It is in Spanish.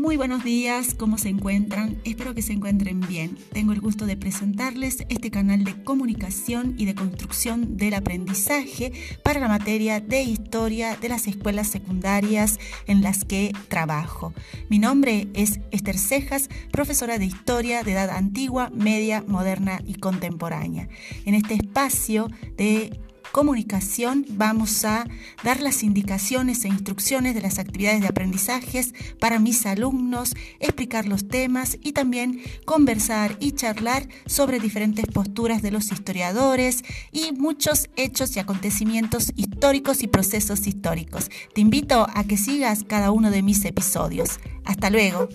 Muy buenos días, ¿cómo se encuentran? Espero que se encuentren bien. Tengo el gusto de presentarles este canal de comunicación y de construcción del aprendizaje para la materia de historia de las escuelas secundarias en las que trabajo. Mi nombre es Esther Cejas, profesora de historia de edad antigua, media, moderna y contemporánea. En este espacio de comunicación vamos a dar las indicaciones e instrucciones de las actividades de aprendizajes para mis alumnos, explicar los temas y también conversar y charlar sobre diferentes posturas de los historiadores y muchos hechos y acontecimientos históricos y procesos históricos. Te invito a que sigas cada uno de mis episodios. Hasta luego.